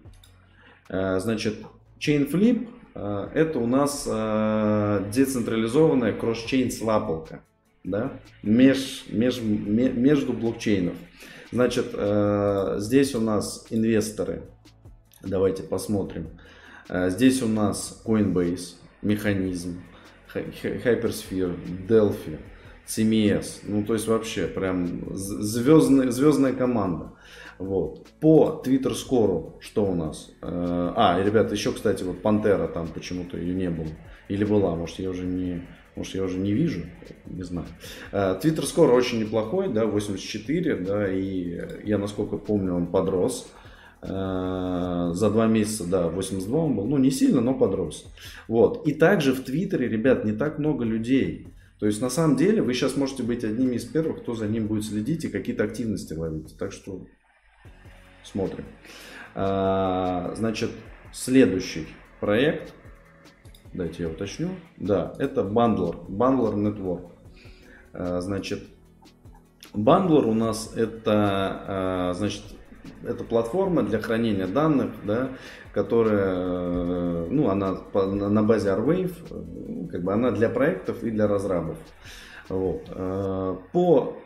Э, Значит, Chain Flip э, это у нас э, децентрализованная кросс-чейн свапалка. Да? Меж, меж, ме- между блокчейнов. Значит, здесь у нас инвесторы. Давайте посмотрим. Здесь у нас Coinbase, Механизм, Hy- Hy- Hypersphere, Delphi, CMS. Ну, то есть вообще прям звездная, звездная команда. Вот. По Twitter скору что у нас? Э, А, и, ребята, еще, кстати, вот Пантера там почему-то ее не было. Или была, может, я уже не, может, я уже не вижу, не знаю. Э, Twitter скор очень неплохой, да, 84, да, и я, насколько помню, он подрос. Э, За два месяца, да, 82 он был, ну, не сильно, но подрос. Вот. И также в Твиттере, ребят, не так много людей. То есть, на самом деле, вы сейчас можете быть одними из первых, кто за ним будет следить и какие-то активности ловить. Так что смотрим. А, Значит, следующий проект. Дайте я уточню. Да, это Bundler. Bundler Network. А, Значит, Bundler у нас это, а, значит, это платформа для хранения данных, да, которая, э, ну, она на базе Arwave, э, как бы она для проектов и для разрабов. Вот. По,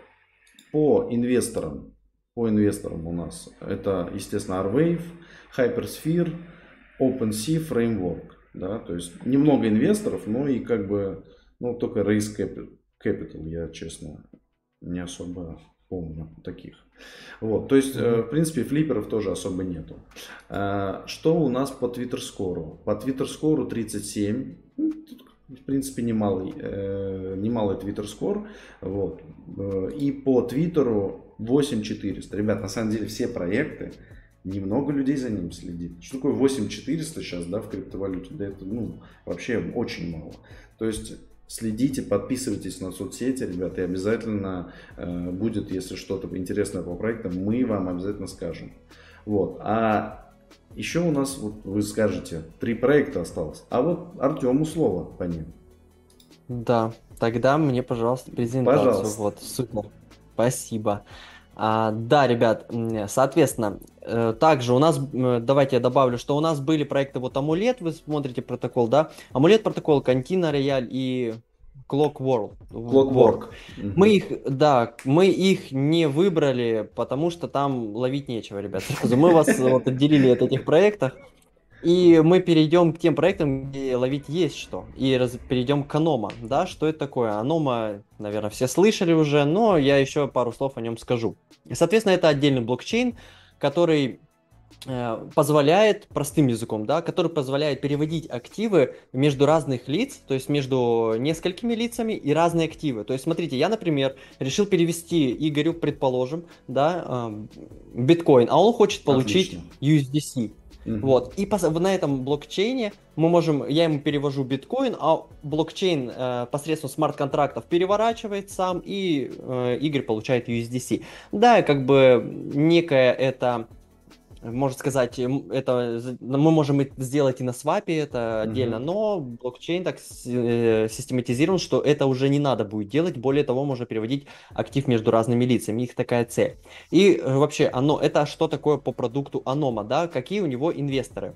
по инвесторам, по инвесторам у нас это, естественно, Arwave, Hypersphere, OpenSea Framework. Да, то есть немного инвесторов, но и как бы, ну, только Raise Capi- Capital, я честно не особо помню таких. Вот, то есть, э, в принципе, флипперов тоже особо нету. Э, Что у нас по Twitter скору? По Twitter скору 37. Ну, тут, В принципе, немалый, э, немалый Twitter скор. Вот. И по Твиттеру 8400. Ребят, на самом деле все проекты, немного людей за ним следит. Что такое 8400 сейчас, да, в криптовалюте? Да это, ну, вообще очень мало. То есть, следите, подписывайтесь на соцсети, ребята, и обязательно э, будет, если что-то интересное по проектам, мы вам обязательно скажем. Вот. А еще у нас, вот вы скажете, три проекта осталось. А вот Артему слово по ним. Да, тогда мне, пожалуйста, презентацию. Пожалуйста. Вот, супер. Спасибо. А, да, ребят, соответственно, э, также у нас, давайте я добавлю, что у нас были проекты вот Амулет, вы смотрите протокол, да? Амулет протокол, Кантина Рояль и Clock World. Clockwork. Мгм. Мы их, да, мы их не выбрали, потому что там ловить нечего, ребят. Мы вас вот отделили от этих проектов. И мы перейдем к тем проектам, где ловить есть что. И раз, перейдем к Анома. Да, что это такое? Анома, наверное, все слышали уже, но я еще пару слов о нем скажу. Соответственно, это отдельный блокчейн, который Э, позволяет, простым языком, да, который позволяет переводить активы между разных лиц, то есть между несколькими лицами и разные активы. То есть, смотрите, я, например, решил перевести Игорю, предположим, да, э, биткоин, а он хочет получить Отлично. USDC. Угу. Вот. И на этом блокчейне мы можем, я ему перевожу биткоин, а блокчейн э, посредством смарт-контрактов переворачивает сам, и э, Игорь получает USDC. Да, как бы некая это можно сказать, это мы можем сделать и на свапе это отдельно, mm-hmm. но блокчейн так э, систематизирован, что это уже не надо будет делать. Более того, можно переводить актив между разными лицами. Их такая цель. И э, вообще, оно это что такое по продукту Анома, да? Какие у него инвесторы?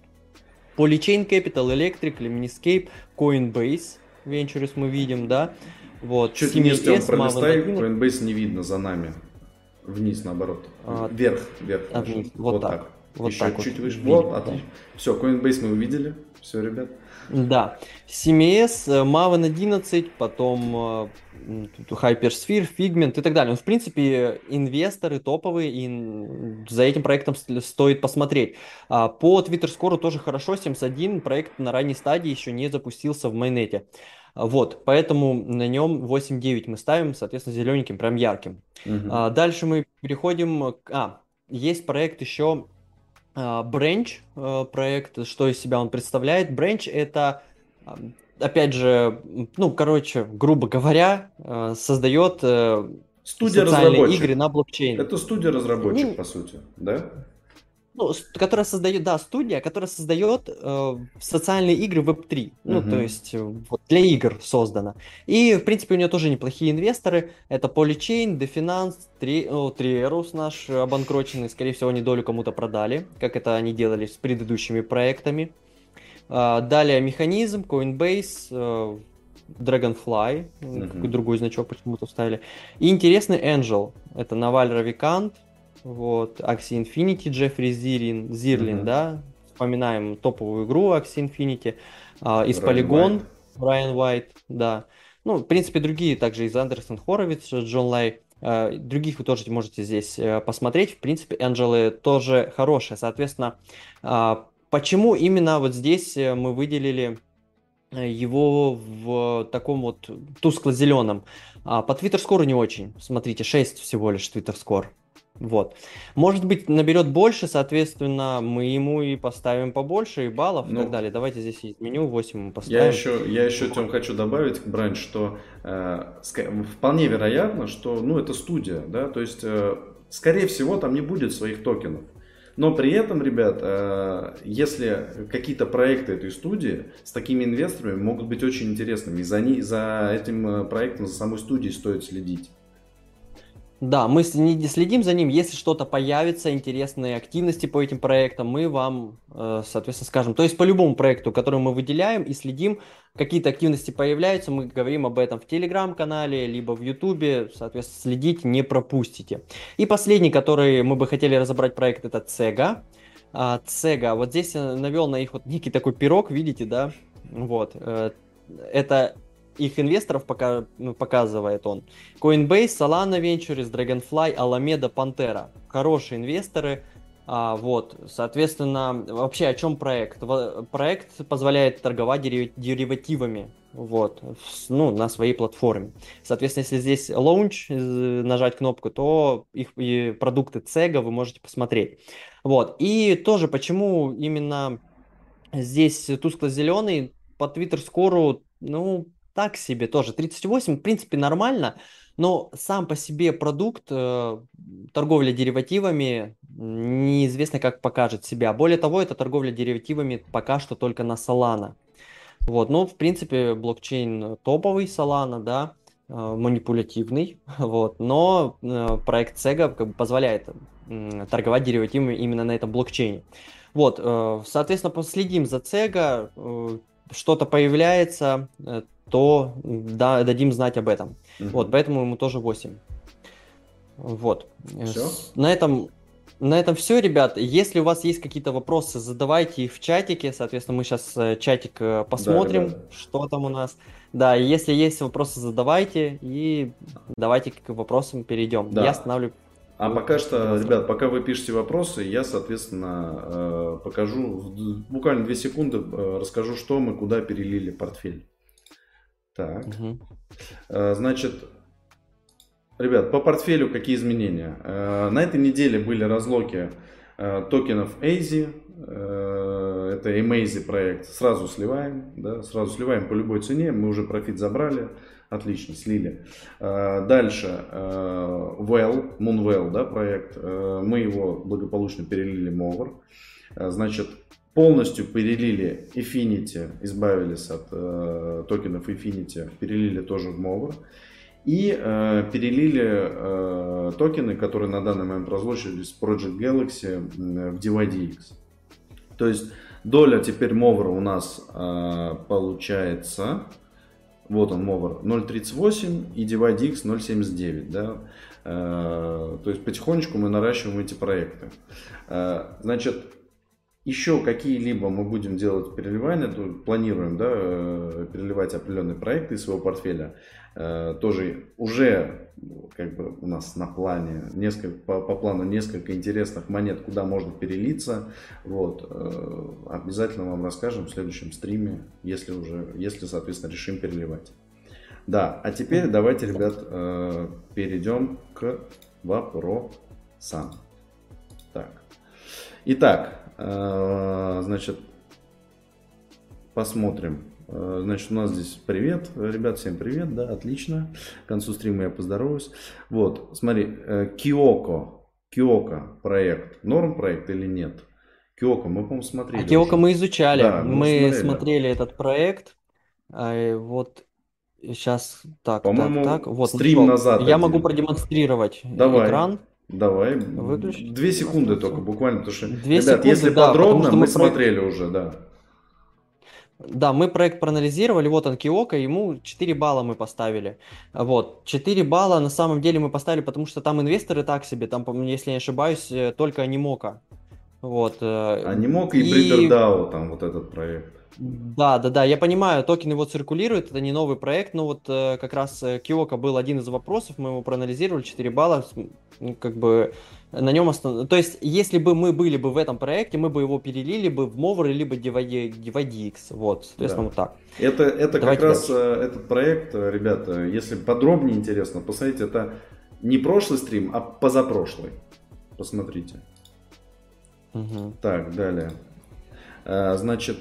Polychain Capital, Electric, Lemniscape, Coinbase, Ventures мы видим, да? Вот. Чуть вниз, пролистай, Coinbase не видно за нами. Вниз, наоборот. А, вверх, вверх. А, вниз. Вот, вот так. так. Вот Еще чуть вот. выше. Вот, отлично. Все, Coinbase мы увидели. Все, ребят. Да. CMS, э, Maven 11, потом э, Hypersphere, Figment и так далее. Ну, в принципе, инвесторы топовые, и за этим проектом стоит посмотреть. А, по Twitter Score тоже хорошо, 71, проект на ранней стадии еще не запустился в майнете. Вот, поэтому на нем 8-9 мы ставим, соответственно, зелененьким, прям ярким. Угу. Дальше мы переходим к... А, есть проект еще Branch э, проект, что из себя он представляет. Branch это, опять же, ну, короче, грубо говоря, э, создает э, студия социальные игры на блокчейне. Это студия разработчик, ну, по сути, да? Ну, которая создает, да, студия, которая создает э, социальные игры Web3. Ну, uh-huh. то есть э, вот, для игр создана. И, в принципе, у нее тоже неплохие инвесторы. Это Polychain, Definance, Tri, ну, Trierus наш обанкроченный. Скорее всего, они долю кому-то продали, как это они делали с предыдущими проектами. Э, далее Механизм, Coinbase, э, Dragonfly, uh-huh. другой значок почему-то вставили. И интересный Angel. Это Наваль Равикант, вот, Axie Infinity, Джеффри Зирлин, Зирлин, mm-hmm. да, вспоминаем топовую игру Axie Infinity, а, из Polygon, Брайан Уайт, да. Ну, в принципе, другие также из Андерсон Хоровиц, Джон Лай, а, других вы тоже можете здесь а, посмотреть. В принципе, Анджелы тоже хорошие. Соответственно, а, почему именно вот здесь э, мы выделили э, его в таком вот тускло-зеленом? А, по Twitter скору не очень. Смотрите, 6 всего лишь Twitter скор. Вот. Может быть, наберет больше, соответственно, мы ему и поставим побольше, и баллов, ну, и так далее. Давайте здесь изменю 8 мы поставим. Я еще, я еще Тем, хочу добавить, Брань, что э, вполне вероятно, что ну, это студия, да, то есть, э, скорее всего, там не будет своих токенов. Но при этом, ребят, э, если какие-то проекты этой студии с такими инвесторами могут быть очень интересными, и за, не, за этим э, проектом, за самой студией стоит следить. Да, мы следим за ним. Если что-то появится, интересные активности по этим проектам, мы вам, э, соответственно, скажем. То есть по любому проекту, который мы выделяем и следим, какие-то активности появляются, мы говорим об этом в Телеграм-канале, либо в Ютубе. Соответственно, следите, не пропустите. И последний, который мы бы хотели разобрать проект, это Цега. Цега, вот здесь навел на их вот некий такой пирог, видите, да? Вот. Э, это их инвесторов пока, ну, показывает он. Coinbase, Solana Ventures, Dragonfly, Alameda, Pantera. Хорошие инвесторы. А, вот, соответственно, вообще о чем проект? Проект позволяет торговать деривативами, вот, ну, на своей платформе. Соответственно, если здесь launch, э, нажать кнопку, то их и продукты Цега вы можете посмотреть. Вот, и тоже почему именно здесь тускло-зеленый по Twitter скору, ну, так себе тоже. 38, в принципе, нормально, но сам по себе продукт э, торговля деривативами неизвестно, как покажет себя. Более того, это торговля деривативами пока что только на Solana. Вот, ну, в принципе, блокчейн топовый Solana, да, э, манипулятивный, вот, но э, проект Sega как бы позволяет э, торговать деривативами именно на этом блокчейне. Вот, э, соответственно, последим за Sega, э, что-то появляется, э, то да, дадим знать об этом. Угу. Вот, поэтому ему тоже 8. Вот. Все? На этом на этом все, ребят. Если у вас есть какие-то вопросы, задавайте их в чатике. Соответственно, мы сейчас э, чатик э, посмотрим, да, что там у нас. Да, если есть вопросы, задавайте и давайте к вопросам перейдем. Да. Я останавливаю. А пока что, ребят, пока вы пишете вопросы, я, соответственно, э, покажу, буквально две секунды расскажу, что мы куда перелили портфель. Так, угу. значит, Ребят, по портфелю какие изменения? Э, на этой неделе были разлоки э, токенов AZI, э, это Amazy проект, сразу сливаем, да, сразу сливаем по любой цене, мы уже профит забрали, отлично, слили. Дальше, Well, Moonwell, да, проект, мы его благополучно перелили Mover, значит, полностью перелили Infinity, избавились от токенов Infinity, перелили тоже в Mover. И э, перелили э, токены, которые на данный момент разлочились с Project Galaxy в DYDX. То есть доля теперь Mover у нас э, получается, вот он Mover 0.38 и DYDX 0.79. Да? Э, то есть потихонечку мы наращиваем эти проекты. Э, значит, еще какие-либо мы будем делать переливания, то планируем да, э, переливать определенные проекты из своего портфеля. Э, тоже уже как бы у нас на плане несколько по, по плану несколько интересных монет, куда можно перелиться. Вот э, обязательно вам расскажем в следующем стриме, если уже, если соответственно решим переливать. Да, а теперь давайте, ребят, перейдем к вопросам. Так. Итак, значит, посмотрим. Э, значит, у нас здесь привет. Ребят, всем привет, да, отлично. К концу стрима я поздороваюсь. Вот, смотри, э, Киоко. Киоко проект. Норм проект или нет? Киоко, мы, по-моему, смотрели. А Киоко мы изучали. Да, мы, мы смотрели. смотрели этот проект. А, вот сейчас так, по-моему, так, так. Вот, стрим ну, назад. Я один. могу продемонстрировать Давай. экран. Давай. Выключи. Две секунды только, буквально, потому что, Две ребят, секунды, если да, подробно, мы, мы смотрели уже, да. Да, мы проект проанализировали, вот он Киока, ему 4 балла мы поставили. Вот, 4 балла на самом деле мы поставили, потому что там инвесторы так себе, там, если я не ошибаюсь, э, только Анимока. Вот. Э, Анимока и, и... Breeder там вот этот проект. Да, да, да, я понимаю, токен его циркулирует, это не новый проект, но вот э, как раз Киока был один из вопросов, мы его проанализировали, 4 балла, как бы на нем останов... То есть, если бы мы были бы в этом проекте, мы бы его перелили бы в Mover либо DYDX. Вот, соответственно, да. вот так. Это, это как раз дальше. Э, этот проект, э, ребята, если подробнее интересно, посмотрите, это не прошлый стрим, а позапрошлый. Посмотрите. Угу. Так, далее. Э, значит,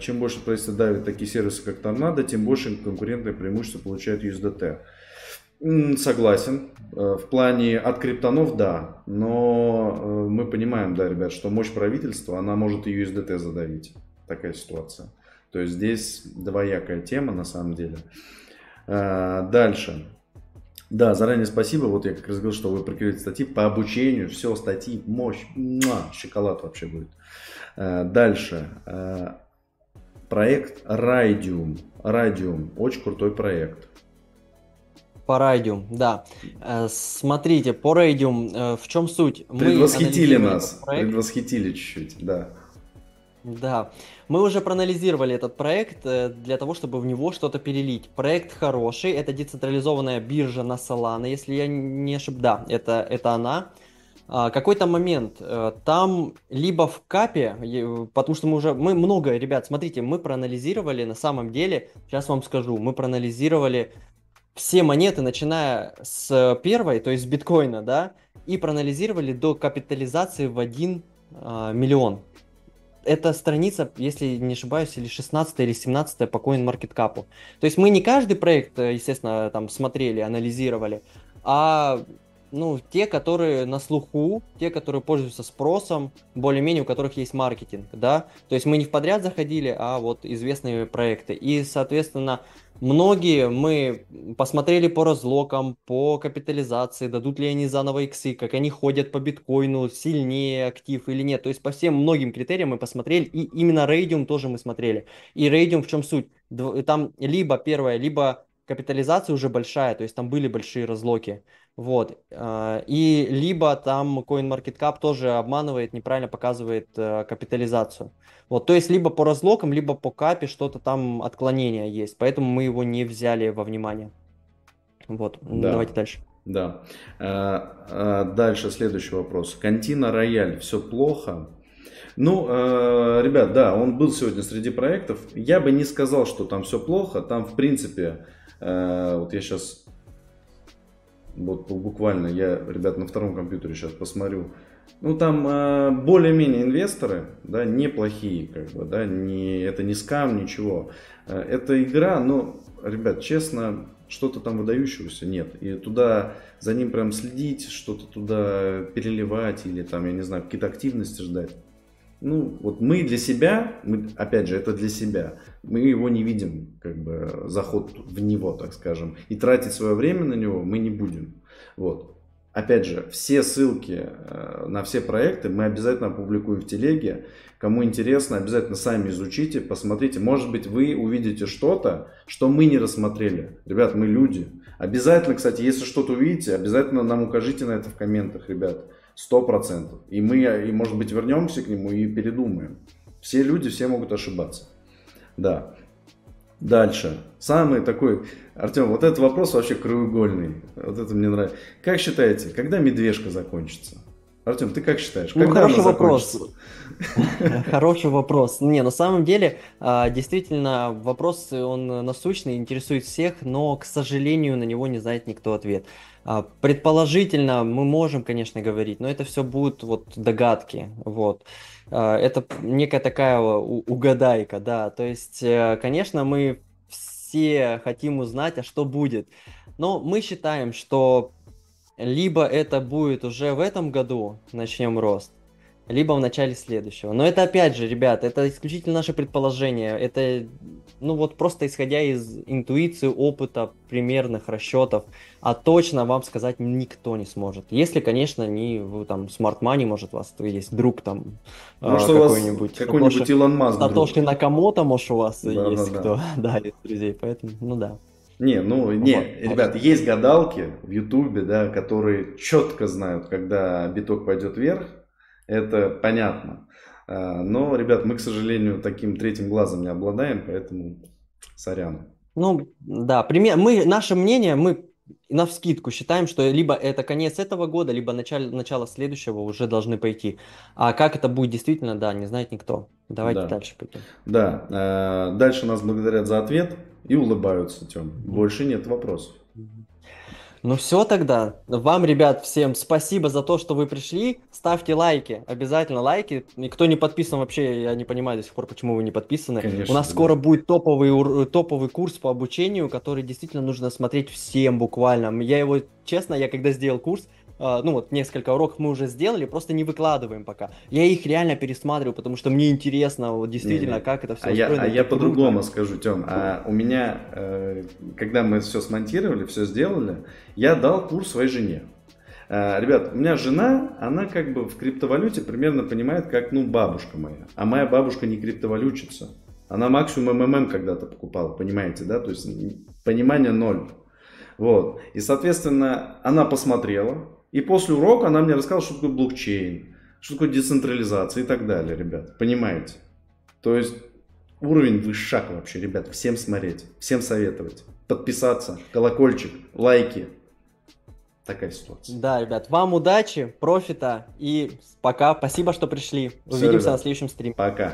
чем больше правительство давит такие сервисы, как Торнадо, тем больше конкурентное преимущество получает USDT. Согласен. Э, в плане от криптонов, да. Но э, мы понимаем, да, ребят, что мощь правительства, она может и USDT задавить. Такая ситуация. То есть здесь двоякая тема на самом деле. Э, дальше. Да, заранее спасибо. Вот я как раз говорил, что вы прикрыли статьи по обучению. Все, статьи, мощь, муа, шоколад вообще будет. Дальше. Проект Radium. Radium. Очень крутой проект. По Radium, да. Э, смотрите, по э, в чем суть? Предвосхитили нас, предвосхитили чуть-чуть, да. Да, мы уже проанализировали этот проект э, для того, чтобы в него что-то перелить. Проект хороший, это децентрализованная биржа на Solana, если я не ошибаюсь. Да, это, это она. А, какой-то момент там либо в капе, потому что мы уже, мы много, ребят, смотрите, мы проанализировали на самом деле, сейчас вам скажу, мы проанализировали все монеты, начиная с первой, то есть с биткоина, да, и проанализировали до капитализации в 1 а, миллион. Это страница, если не ошибаюсь, или 16 или 17 по CoinMarketCap. То есть мы не каждый проект, естественно, там смотрели, анализировали, а ну, те, которые на слуху, те, которые пользуются спросом, более-менее у которых есть маркетинг, да. То есть мы не в подряд заходили, а вот известные проекты. И, соответственно, Многие мы посмотрели по разлокам, по капитализации, дадут ли они заново иксы, как они ходят по биткоину, сильнее актив или нет. То есть по всем многим критериям мы посмотрели, и именно Radium тоже мы смотрели. И Radium в чем суть? Там либо первое, либо капитализация уже большая, то есть там были большие разлоки. Вот. А, и либо там CoinMarketCap тоже обманывает, неправильно показывает э, капитализацию. Вот, то есть либо по разлокам, либо по капе что-то там отклонение есть. Поэтому мы его не взяли во внимание. Вот, да. давайте дальше. Да. А, а, дальше следующий вопрос. Кантина Рояль, все плохо? Ну, э, ребят, да, он был сегодня среди проектов. Я бы не сказал, что там все плохо. Там, в принципе, э, вот я сейчас, вот буквально, я, ребят, на втором компьютере сейчас посмотрю. Ну, там э, более-менее инвесторы, да, неплохие, как бы, да, не, это не скам, ничего. Э, это игра, но, ребят, честно, что-то там выдающегося нет. И туда за ним прям следить, что-то туда переливать или там, я не знаю, какие-то активности ждать ну, вот мы для себя, мы, опять же, это для себя, мы его не видим, как бы, заход в него, так скажем, и тратить свое время на него мы не будем. Вот. Опять же, все ссылки э, на все проекты мы обязательно опубликуем в телеге. Кому интересно, обязательно сами изучите, посмотрите. Может быть, вы увидите что-то, что мы не рассмотрели. Ребят, мы люди. Обязательно, кстати, если что-то увидите, обязательно нам укажите на это в комментах, ребят. Сто процентов. И мы, и, может быть, вернемся к нему и передумаем. Все люди, все могут ошибаться. Да. Дальше. Самый такой, Артем, вот этот вопрос вообще краеугольный. Вот это мне нравится. Как считаете, когда медвежка закончится? Артем, ты как считаешь? Ну, хороший вопрос. Хороший вопрос. Не, на самом деле, а, действительно, вопрос, он насущный, интересует всех, но, к сожалению, на него не знает никто ответ. А, предположительно, мы можем, конечно, говорить, но это все будут вот догадки, вот. А, это некая такая угадайка, да. То есть, э, конечно, мы все хотим узнать, а что будет. Но мы считаем, что либо это будет уже в этом году, начнем рост, либо в начале следующего. Но это опять же, ребят, это исключительно наше предположение. Это, ну вот просто исходя из интуиции, опыта, примерных расчетов. А точно вам сказать никто не сможет. Если, конечно, не вы там Smart Money, может, у вас есть друг там может, а, какой-нибудь. Какой-нибудь Илон Маск. Сатоши Накамото, может, у вас да, есть да, кто. Да. да, из друзей. Поэтому, ну да. Не, ну, не, вот, ребят, есть гадалки в Ютубе, да, которые четко знают, когда биток пойдет вверх, это понятно. А, но, ребят, мы, к сожалению, таким третьим глазом не обладаем, поэтому сорян. Ну, да, пример, мы, наше мнение, мы на вскидку считаем, что либо это конец этого года, либо начало, начало следующего уже должны пойти. А как это будет действительно, да, не знает никто. Давайте да. дальше пойдем. Да, э, дальше нас благодарят за ответ и улыбаются, Тем. Больше нет вопросов. Ну все тогда. Вам, ребят, всем спасибо за то, что вы пришли. Ставьте лайки, обязательно лайки. И кто не подписан вообще, я не понимаю до сих пор, почему вы не подписаны. Конечно, У нас да. скоро будет топовый, топовый курс по обучению, который действительно нужно смотреть всем буквально. Я его, честно, я когда сделал курс, ну вот несколько уроков мы уже сделали, просто не выкладываем пока. Я их реально пересматриваю, потому что мне интересно вот действительно, не, не. как это все а устроено. Я, а я по-другому скажу, Тем. А у меня, э, когда мы все смонтировали, все сделали, я дал курс своей жене. А, ребят, у меня жена, она как бы в криптовалюте примерно понимает, как, ну, бабушка моя. А моя бабушка не криптовалютчица. Она максимум МММ когда-то покупала, понимаете, да? То есть понимание ноль. Вот. И, соответственно, она посмотрела, и после урока она мне рассказала, что такое блокчейн, что такое децентрализация и так далее, ребят. Понимаете? То есть уровень высшак вообще, ребят. Всем смотреть, всем советовать. Подписаться, колокольчик, лайки. Такая ситуация. Да, ребят, вам удачи, профита и пока. Спасибо, что пришли. Увидимся Все, на следующем стриме. Пока.